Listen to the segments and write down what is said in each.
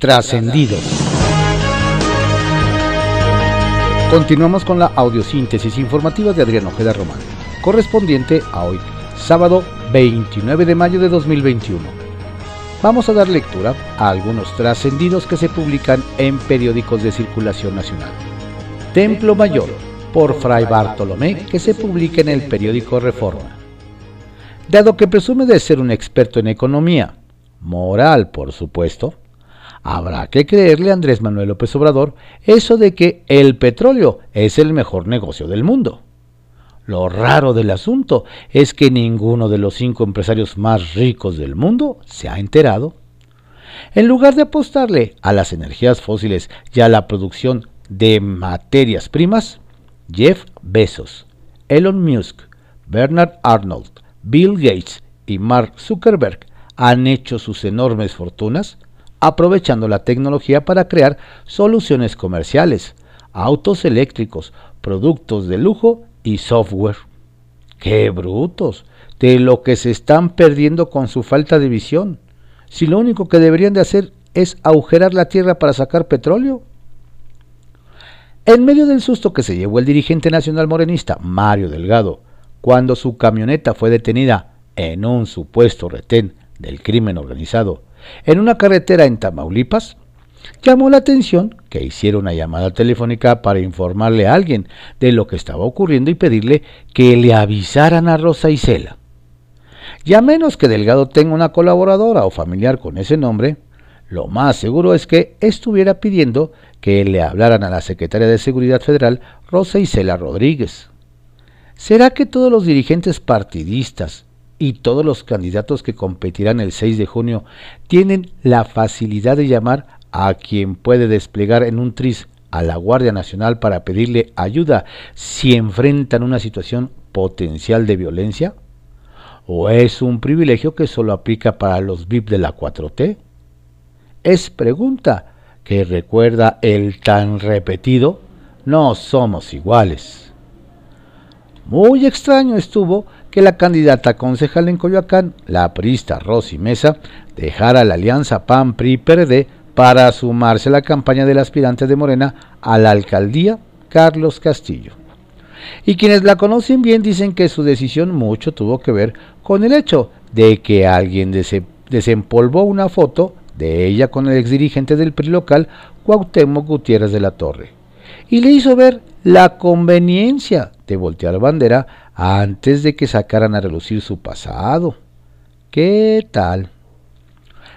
Trascendidos. Continuamos con la audiosíntesis informativa de Adrián Ojeda Román, correspondiente a hoy, sábado 29 de mayo de 2021. Vamos a dar lectura a algunos trascendidos que se publican en periódicos de circulación nacional. Templo Mayor, por Fray Bartolomé, que se publica en el periódico Reforma. Dado que presume de ser un experto en economía, moral por supuesto, habrá que creerle a Andrés Manuel López Obrador eso de que el petróleo es el mejor negocio del mundo. Lo raro del asunto es que ninguno de los cinco empresarios más ricos del mundo se ha enterado. En lugar de apostarle a las energías fósiles y a la producción de materias primas, Jeff Bezos, Elon Musk, Bernard Arnold, Bill Gates y Mark Zuckerberg han hecho sus enormes fortunas aprovechando la tecnología para crear soluciones comerciales, autos eléctricos, productos de lujo y software. ¡Qué brutos! De lo que se están perdiendo con su falta de visión. Si lo único que deberían de hacer es agujerar la tierra para sacar petróleo. En medio del susto que se llevó el dirigente nacional morenista, Mario Delgado, cuando su camioneta fue detenida en un supuesto retén del crimen organizado en una carretera en Tamaulipas, llamó la atención que hiciera una llamada telefónica para informarle a alguien de lo que estaba ocurriendo y pedirle que le avisaran a Rosa Isela. Ya menos que Delgado tenga una colaboradora o familiar con ese nombre, lo más seguro es que estuviera pidiendo que le hablaran a la secretaria de Seguridad Federal, Rosa Isela Rodríguez. ¿Será que todos los dirigentes partidistas y todos los candidatos que competirán el 6 de junio tienen la facilidad de llamar a quien puede desplegar en un tris a la Guardia Nacional para pedirle ayuda si enfrentan una situación potencial de violencia? ¿O es un privilegio que solo aplica para los VIP de la 4T? Es pregunta que recuerda el tan repetido, no somos iguales. Muy extraño estuvo que la candidata concejal en Coyoacán, la aprista Rosy Mesa, dejara la alianza PAN-PRI-PRD para sumarse a la campaña del aspirante de Morena a la alcaldía, Carlos Castillo. Y quienes la conocen bien dicen que su decisión mucho tuvo que ver con el hecho de que alguien desempolvó una foto de ella con el exdirigente del PRI local, Cuauhtémoc Gutiérrez de la Torre, y le hizo ver la conveniencia de voltear bandera antes de que sacaran a relucir su pasado. ¿Qué tal?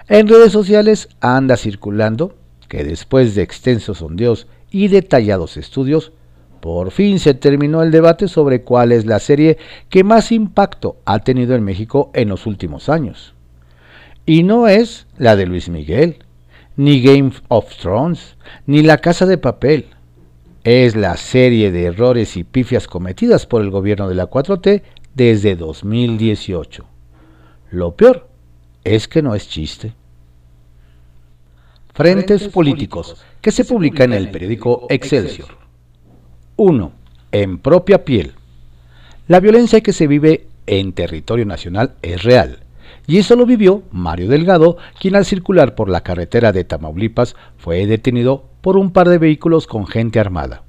En redes sociales anda circulando que después de extensos sondeos y detallados estudios, por fin se terminó el debate sobre cuál es la serie que más impacto ha tenido en México en los últimos años. Y no es la de Luis Miguel, ni Game of Thrones, ni La Casa de Papel, es la serie de errores y pifias cometidas por el gobierno de la 4T desde 2018. Lo peor es que no es chiste. Frentes políticos que se publica en el periódico Excelsior. 1. En propia piel. La violencia que se vive en territorio nacional es real. Y eso lo vivió Mario Delgado, quien al circular por la carretera de Tamaulipas fue detenido por un par de vehículos con gente armada.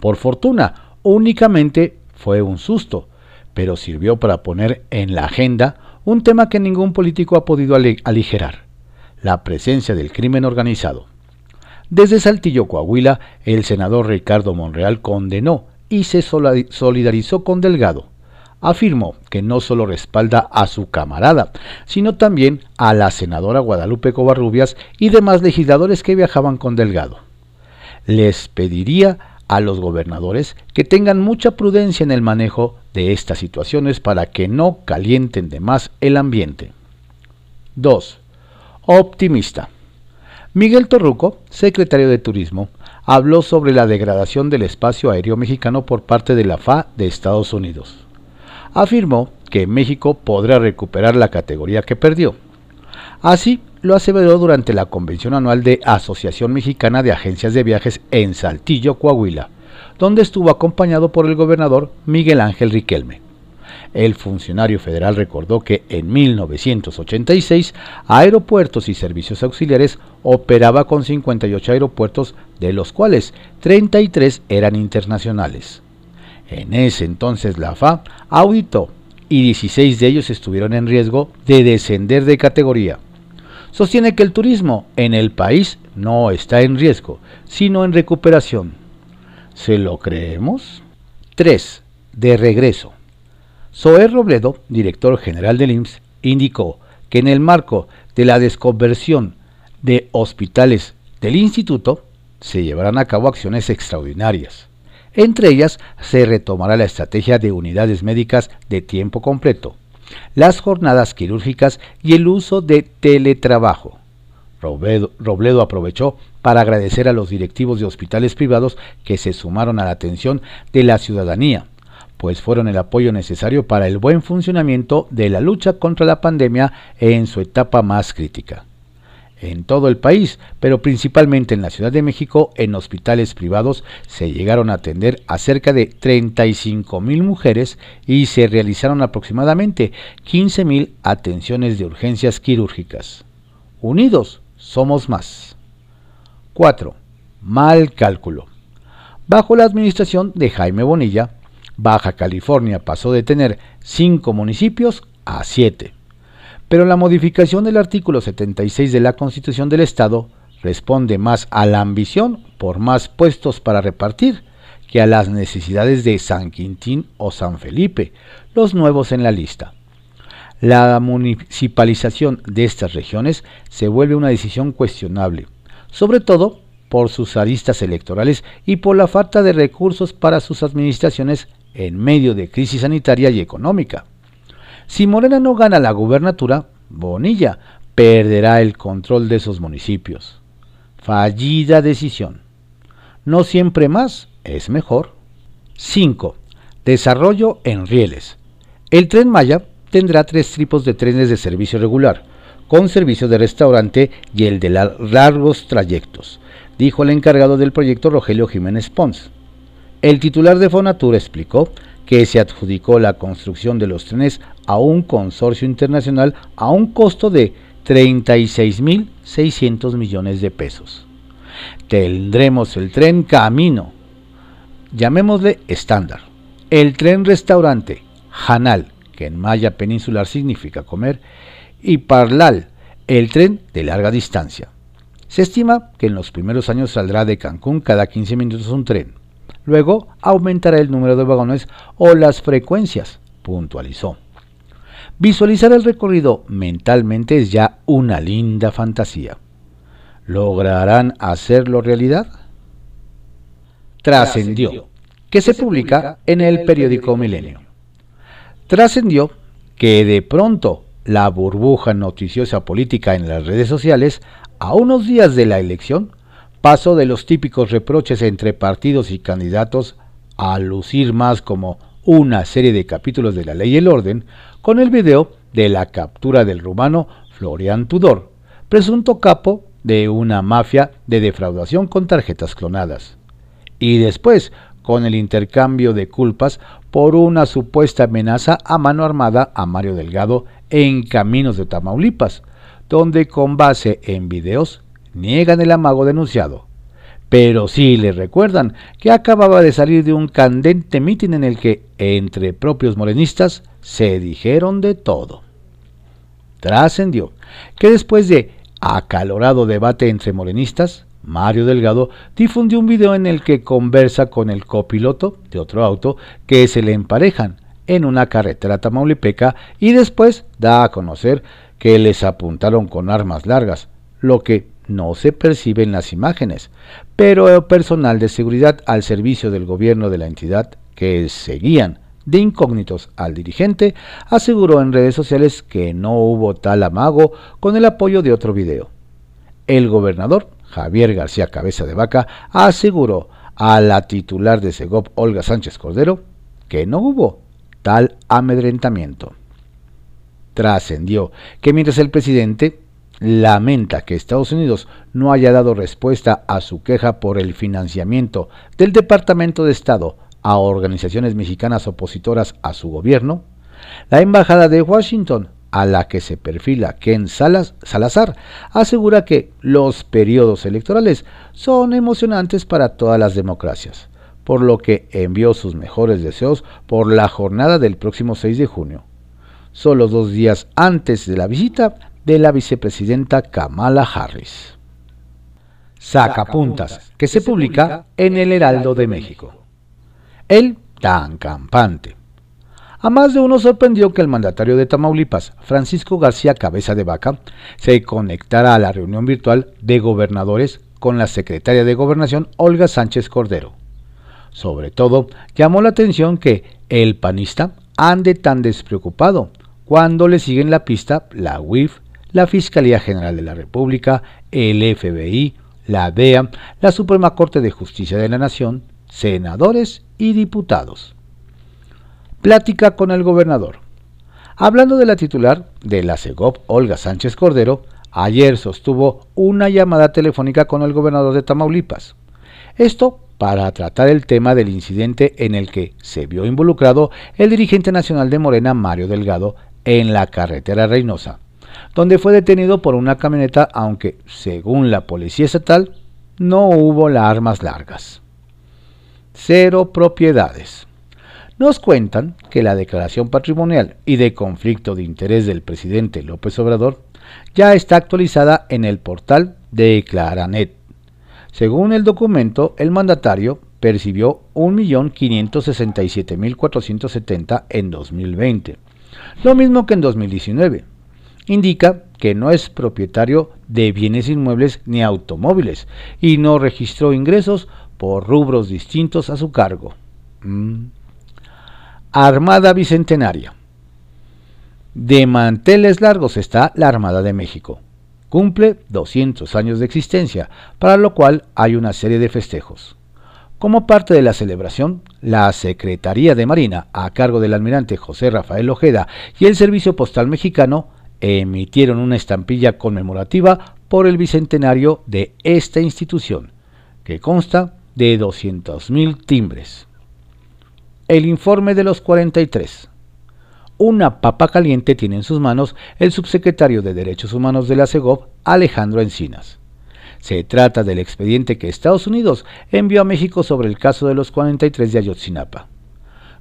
Por fortuna, únicamente fue un susto, pero sirvió para poner en la agenda un tema que ningún político ha podido aligerar, la presencia del crimen organizado. Desde Saltillo, Coahuila, el senador Ricardo Monreal condenó y se solidarizó con Delgado. Afirmó que no solo respalda a su camarada, sino también a la senadora Guadalupe Covarrubias y demás legisladores que viajaban con Delgado les pediría a los gobernadores que tengan mucha prudencia en el manejo de estas situaciones para que no calienten de más el ambiente. 2. Optimista. Miguel Torruco, secretario de Turismo, habló sobre la degradación del espacio aéreo mexicano por parte de la FA de Estados Unidos. Afirmó que México podrá recuperar la categoría que perdió. Así, lo aseveró durante la convención anual de Asociación Mexicana de Agencias de Viajes en Saltillo, Coahuila, donde estuvo acompañado por el gobernador Miguel Ángel Riquelme. El funcionario federal recordó que en 1986 Aeropuertos y Servicios Auxiliares operaba con 58 aeropuertos, de los cuales 33 eran internacionales. En ese entonces la FA auditó y 16 de ellos estuvieron en riesgo de descender de categoría. Sostiene que el turismo en el país no está en riesgo, sino en recuperación. ¿Se lo creemos? 3. De regreso. Zoé Robledo, director general del IMSS, indicó que en el marco de la desconversión de hospitales del instituto se llevarán a cabo acciones extraordinarias. Entre ellas se retomará la estrategia de unidades médicas de tiempo completo, las jornadas quirúrgicas y el uso de teletrabajo. Robledo, aprovechó para agradecer a los directivos de hospitales privados que se sumaron a la atención de la ciudadanía, pues fueron el apoyo necesario para el buen funcionamiento de la lucha contra la pandemia en su etapa más crítica en todo el país, pero principalmente en la Ciudad de México, en hospitales privados se llegaron a atender a cerca de 35 mil mujeres y se realizaron aproximadamente 15 mil atenciones de urgencias quirúrgicas. Unidos somos más. 4. Mal cálculo. Bajo la administración de Jaime Bonilla, Baja California pasó de tener 5 municipios a 7 pero la modificación del artículo 76 de la Constitución del Estado responde más a la ambición por más puestos para repartir que a las necesidades de San Quintín o San Felipe, los nuevos en la lista. La municipalización de estas regiones se vuelve una decisión cuestionable, sobre todo por sus aristas electorales y por la falta de recursos para sus administraciones en medio de crisis sanitaria y económica. Si Morena no gana la gubernatura, Bonilla perderá el control de esos municipios. Fallida decisión. No siempre más es mejor. 5. Desarrollo en rieles. El tren Maya tendrá tres tipos de trenes de servicio regular, con servicio de restaurante y el de largos trayectos, dijo el encargado del proyecto Rogelio Jiménez Pons. El titular de Fonatura explicó que se adjudicó la construcción de los trenes a un consorcio internacional a un costo de 36.600 millones de pesos. Tendremos el tren Camino, llamémosle estándar, el tren restaurante Hanal, que en maya peninsular significa comer, y Parlal, el tren de larga distancia. Se estima que en los primeros años saldrá de Cancún cada 15 minutos un tren Luego aumentará el número de vagones o las frecuencias, puntualizó. Visualizar el recorrido mentalmente es ya una linda fantasía. ¿Lograrán hacerlo realidad? Trascendió, que se publica en el periódico Milenio. Trascendió que de pronto la burbuja noticiosa política en las redes sociales, a unos días de la elección, Paso de los típicos reproches entre partidos y candidatos a lucir más como una serie de capítulos de la ley y el orden, con el video de la captura del rumano Florian Tudor, presunto capo de una mafia de defraudación con tarjetas clonadas. Y después, con el intercambio de culpas por una supuesta amenaza a mano armada a Mario Delgado en Caminos de Tamaulipas, donde con base en videos niegan el amago denunciado. Pero sí le recuerdan que acababa de salir de un candente mitin en el que, entre propios morenistas, se dijeron de todo. Trascendió que después de acalorado debate entre morenistas, Mario Delgado difundió un video en el que conversa con el copiloto de otro auto que se le emparejan en una carretera tamaulipeca y después da a conocer que les apuntaron con armas largas, lo que no se percibe en las imágenes, pero el personal de seguridad al servicio del gobierno de la entidad que seguían de incógnitos al dirigente aseguró en redes sociales que no hubo tal amago con el apoyo de otro video. El gobernador Javier García Cabeza de Vaca aseguró a la titular de Segov Olga Sánchez Cordero que no hubo tal amedrentamiento. Trascendió que mientras el presidente lamenta que Estados Unidos no haya dado respuesta a su queja por el financiamiento del Departamento de Estado a organizaciones mexicanas opositoras a su gobierno, la Embajada de Washington a la que se perfila Ken Salazar, asegura que los periodos electorales son emocionantes para todas las democracias, por lo que envió sus mejores deseos por la jornada del próximo 6 de junio, solo dos días antes de la visita de la vicepresidenta Kamala Harris. Sacapuntas, que se publica en el Heraldo de México. El tan campante. A más de uno sorprendió que el mandatario de Tamaulipas, Francisco García Cabeza de Vaca, se conectara a la reunión virtual de gobernadores con la secretaria de Gobernación, Olga Sánchez Cordero. Sobre todo, llamó la atención que el panista ande tan despreocupado cuando le siguen la pista la UIF, la Fiscalía General de la República, el FBI, la DEA, la Suprema Corte de Justicia de la Nación, senadores y diputados. Plática con el gobernador. Hablando de la titular de la CEGOP, Olga Sánchez Cordero, ayer sostuvo una llamada telefónica con el gobernador de Tamaulipas. Esto para tratar el tema del incidente en el que se vio involucrado el dirigente nacional de Morena, Mario Delgado, en la carretera Reynosa, donde fue detenido por una camioneta, aunque, según la policía estatal, no hubo las armas largas. Cero propiedades. Nos cuentan que la declaración patrimonial y de conflicto de interés del presidente López Obrador ya está actualizada en el portal de Claranet. Según el documento, el mandatario percibió 1.567.470 en 2020, lo mismo que en 2019. Indica que no es propietario de bienes inmuebles ni automóviles y no registró ingresos por rubros distintos a su cargo. Mm. Armada Bicentenaria. De manteles largos está la Armada de México. Cumple 200 años de existencia, para lo cual hay una serie de festejos. Como parte de la celebración, la Secretaría de Marina, a cargo del almirante José Rafael Ojeda y el Servicio Postal Mexicano, emitieron una estampilla conmemorativa por el bicentenario de esta institución, que consta de 200.000 timbres. El informe de los 43. Una papa caliente tiene en sus manos el subsecretario de Derechos Humanos de la CEGOP, Alejandro Encinas. Se trata del expediente que Estados Unidos envió a México sobre el caso de los 43 de Ayotzinapa.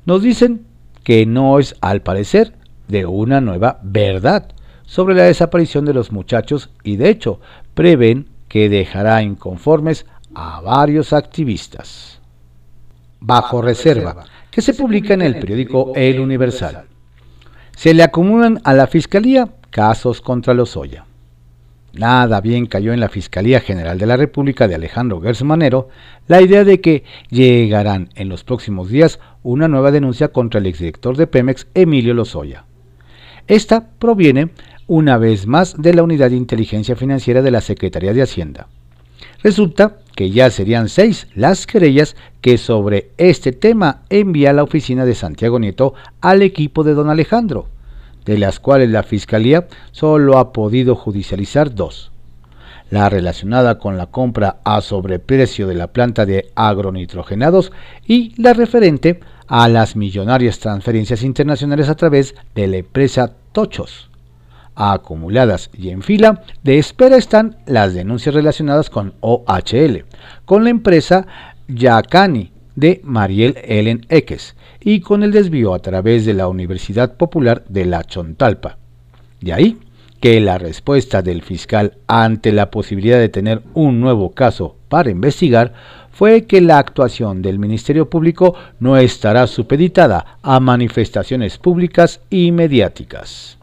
Nos dicen que no es, al parecer, de una nueva verdad sobre la desaparición de los muchachos y de hecho prevén que dejará inconformes a varios activistas. Bajo reserva que se publica en el periódico El Universal. Se le acumulan a la Fiscalía casos contra Lozoya. Nada bien cayó en la Fiscalía General de la República de Alejandro Gersmanero la idea de que llegarán en los próximos días una nueva denuncia contra el exdirector de Pemex, Emilio Lozoya. Esta proviene, una vez más, de la Unidad de Inteligencia Financiera de la Secretaría de Hacienda. Resulta que ya serían seis las querellas que sobre este tema envía la oficina de Santiago Nieto al equipo de don Alejandro, de las cuales la Fiscalía solo ha podido judicializar dos. La relacionada con la compra a sobreprecio de la planta de agronitrogenados y la referente a las millonarias transferencias internacionales a través de la empresa Tochos acumuladas y en fila de espera están las denuncias relacionadas con OHL, con la empresa Yacani de Mariel Ellen Eques y con el desvío a través de la Universidad Popular de la Chontalpa. De ahí que la respuesta del fiscal ante la posibilidad de tener un nuevo caso para investigar fue que la actuación del Ministerio Público no estará supeditada a manifestaciones públicas y mediáticas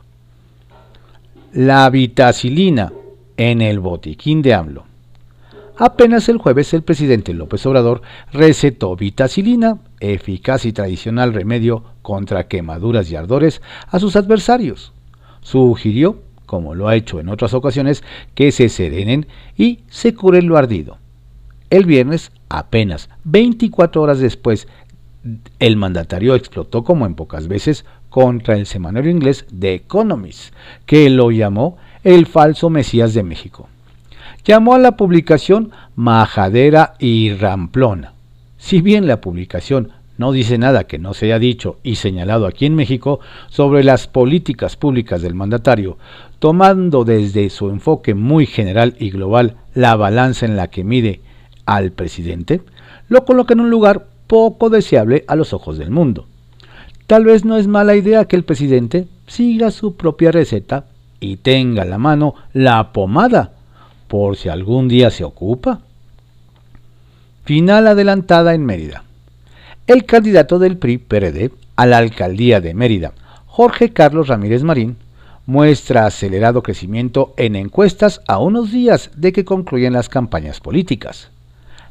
la vitacilina en el botiquín de AMLO. Apenas el jueves el presidente López Obrador recetó vitacilina, eficaz y tradicional remedio contra quemaduras y ardores, a sus adversarios. Sugirió, como lo ha hecho en otras ocasiones, que se serenen y se curen lo ardido. El viernes, apenas 24 horas después, el mandatario explotó como en pocas veces contra el semanario inglés The Economist, que lo llamó el falso Mesías de México. Llamó a la publicación majadera y ramplona. Si bien la publicación no dice nada que no se haya dicho y señalado aquí en México sobre las políticas públicas del mandatario, tomando desde su enfoque muy general y global la balanza en la que mide al presidente, lo coloca en un lugar poco deseable a los ojos del mundo. Tal vez no es mala idea que el presidente siga su propia receta y tenga a la mano la pomada, por si algún día se ocupa. Final adelantada en Mérida. El candidato del PRI-PRD a la alcaldía de Mérida, Jorge Carlos Ramírez Marín, muestra acelerado crecimiento en encuestas a unos días de que concluyen las campañas políticas.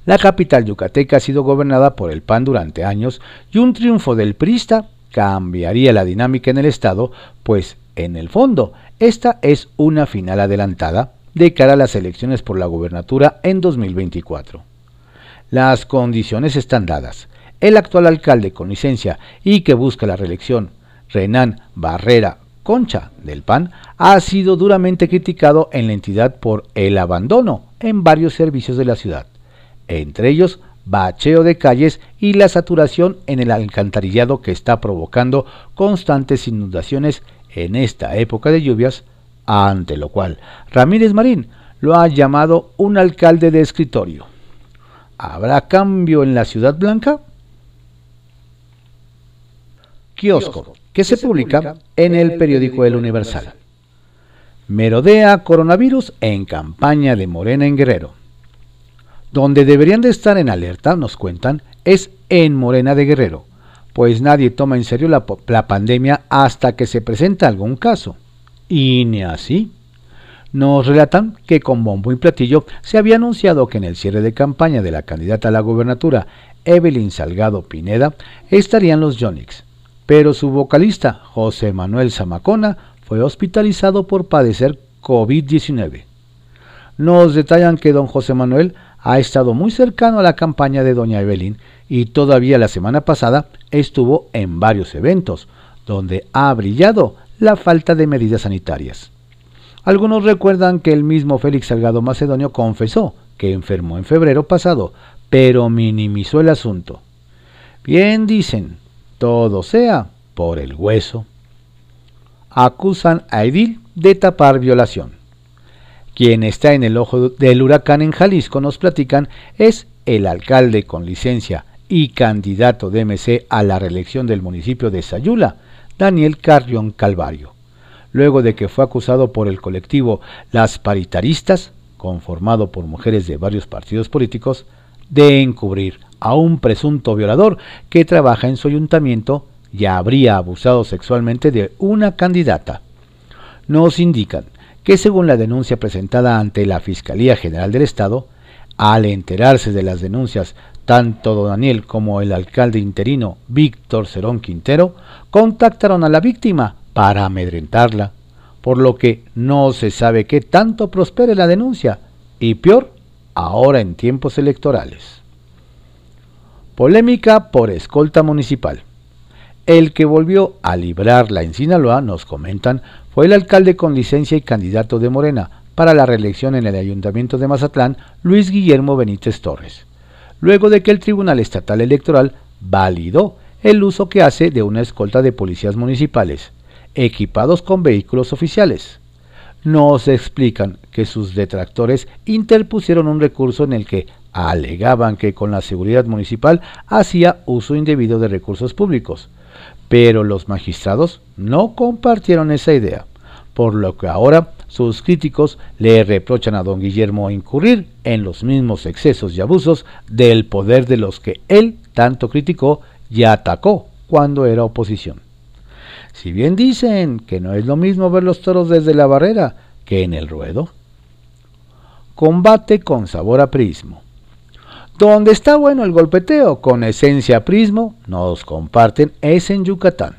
La capital yucateca ha sido gobernada por el PAN durante años y un triunfo del PRIsta cambiaría la dinámica en el Estado, pues, en el fondo, esta es una final adelantada de cara a las elecciones por la gubernatura en 2024. Las condiciones están dadas. El actual alcalde con licencia y que busca la reelección, Renan Barrera Concha del PAN, ha sido duramente criticado en la entidad por el abandono en varios servicios de la ciudad, entre ellos bacheo de calles y la saturación en el alcantarillado que está provocando constantes inundaciones en esta época de lluvias, ante lo cual Ramírez Marín lo ha llamado un alcalde de escritorio. ¿Habrá cambio en la Ciudad Blanca? Kiosco, que se publica en el periódico El Universal. Merodea coronavirus en campaña de Morena en Guerrero. Donde deberían de estar en alerta, nos cuentan, es en Morena de Guerrero, pues nadie toma en serio la, pandemia hasta que se presenta algún caso. Y ni así. Nos relatan que con bombo y platillo se había anunciado que en el cierre de campaña de la candidata a la gubernatura, Evelyn Salgado Pineda, estarían los Yonix, pero su vocalista, José Manuel Zamacona, fue hospitalizado por padecer COVID-19. Nos detallan que don José Manuel ha estado muy cercano a la campaña de doña Evelyn y todavía la semana pasada estuvo en varios eventos, donde ha brillado la falta de medidas sanitarias. Algunos recuerdan que el mismo Félix Salgado Macedonio confesó que enfermó en febrero pasado, pero minimizó el asunto. Bien dicen, todo sea por el hueso. Acusan a Edil de tapar violación. Quien está en el ojo del huracán en Jalisco, nos platican, es el alcalde con licencia y candidato de MC a la reelección del municipio de Sayula, Daniel Carrión Calvario, luego de que fue acusado por el colectivo Las Paritaristas, conformado por mujeres de varios partidos políticos, de encubrir a un presunto violador que trabaja en su ayuntamiento y habría abusado sexualmente de una candidata. Nos indican que según la denuncia presentada ante la Fiscalía General del Estado, al enterarse de las denuncias, tanto don Daniel como el alcalde interino Víctor Cerón Quintero contactaron a la víctima para amedrentarla, por lo que no se sabe qué tanto prospere la denuncia, y peor, ahora en tiempos electorales. Polémica por escolta municipal. El que volvió a librarla en Sinaloa, nos comentan, fue el alcalde con licencia y candidato de Morena para la reelección en el Ayuntamiento de Mazatlán, Luis Guillermo Benítez Torres, luego de que el Tribunal Estatal Electoral validó el uso que hace de una escolta de policías municipales, equipados con vehículos oficiales. Nos explican que sus detractores interpusieron un recurso en el que alegaban que con la seguridad municipal hacía uso indebido de recursos públicos, pero los magistrados no compartieron esa idea, por lo que ahora sus críticos le reprochan a don Guillermo incurrir en los mismos excesos y abusos del poder de los que él tanto criticó y atacó cuando era oposición. Si bien dicen que no es lo mismo ver los toros desde la barrera que en el ruedo. Combate con sabor a prismo. Donde está bueno el golpeteo con esencia prismo, nos comparten, es en Yucatán,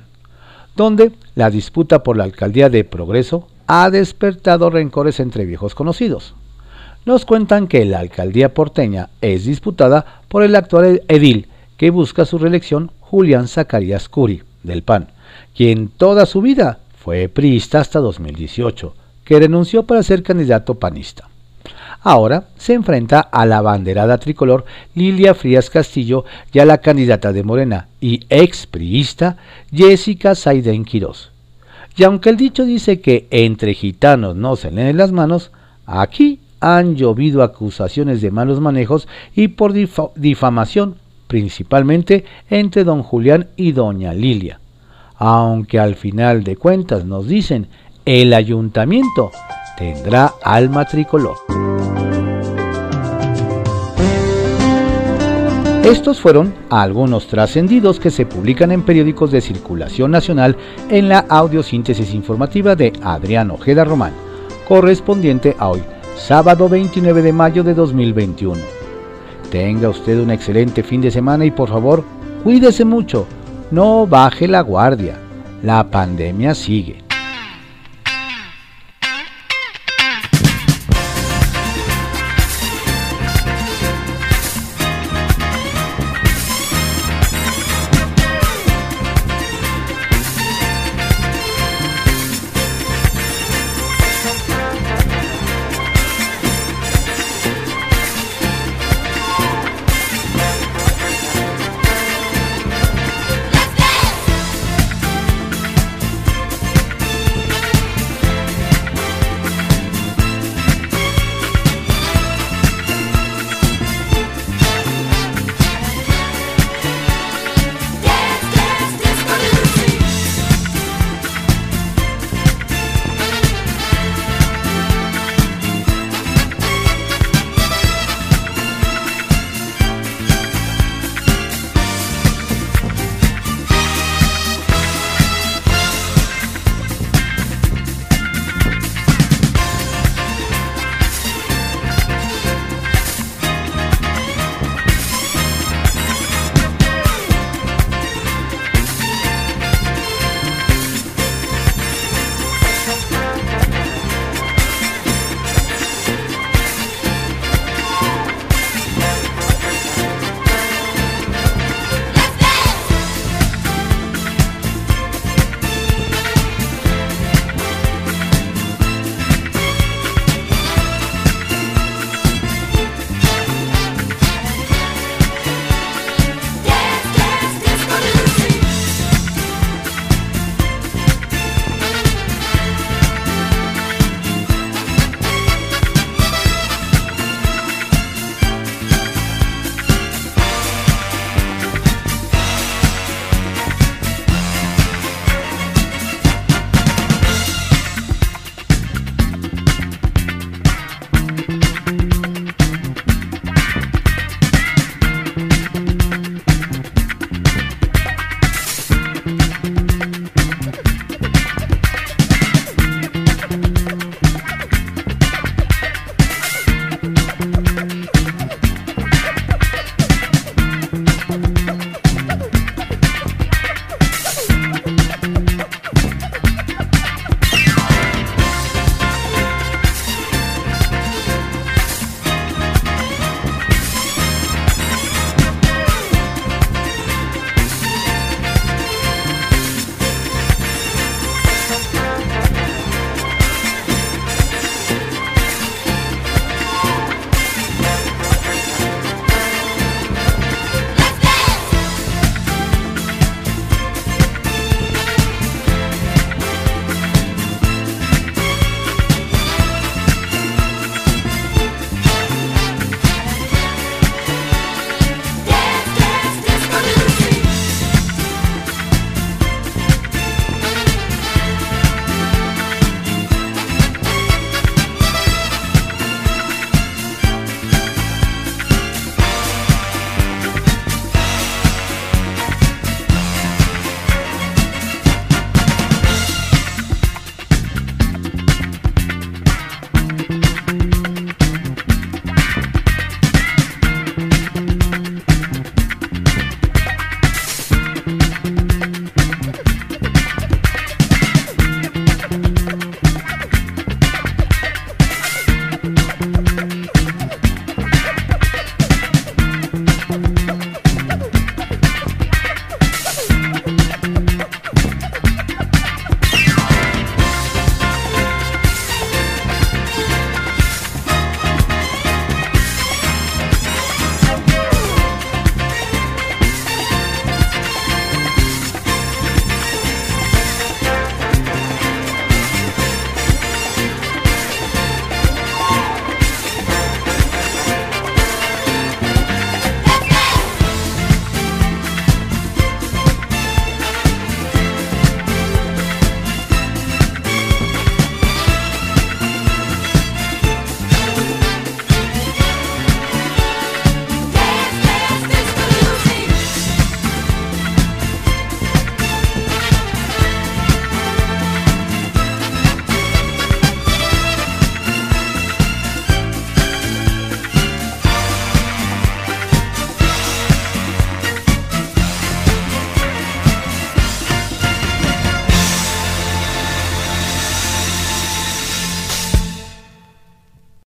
donde la disputa por la alcaldía de Progreso ha despertado rencores entre viejos conocidos. Nos cuentan que la alcaldía porteña es disputada por el actual edil que busca su reelección, Julián Zacarías Curi, del PAN, quien toda su vida fue priista hasta 2018, que renunció para ser candidato panista. Ahora se enfrenta a la banderada tricolor Lilia Frías Castillo y a la candidata de Morena y ex priista Jessica Saiden Quirós. Y aunque el dicho dice que entre gitanos no se leen las manos, aquí han llovido acusaciones de malos manejos y por difamación, principalmente entre don Julián y doña Lilia. Aunque al final de cuentas nos dicen el ayuntamiento tendrá alma tricolor. Estos fueron algunos trascendidos que se publican en periódicos de circulación nacional en la audiosíntesis informativa de Adrián Ojeda Román, correspondiente a hoy, sábado 29 de mayo de 2021. Tenga usted un excelente fin de semana y por favor, cuídese mucho, no baje la guardia, la pandemia sigue.